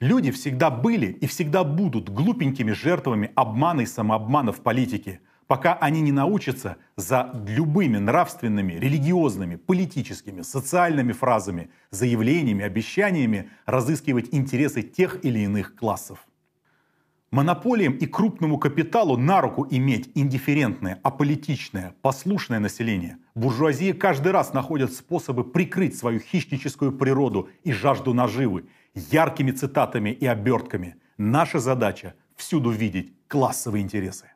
Люди всегда были и всегда будут глупенькими жертвами обмана и самообмана в политике, пока они не научатся за любыми нравственными, религиозными, политическими, социальными фразами, заявлениями, обещаниями разыскивать интересы тех или иных классов. Монополиям и крупному капиталу на руку иметь индифферентное, аполитичное, послушное население. Буржуазия каждый раз находит способы прикрыть свою хищническую природу и жажду наживы яркими цитатами и обертками. Наша задача – всюду видеть классовые интересы.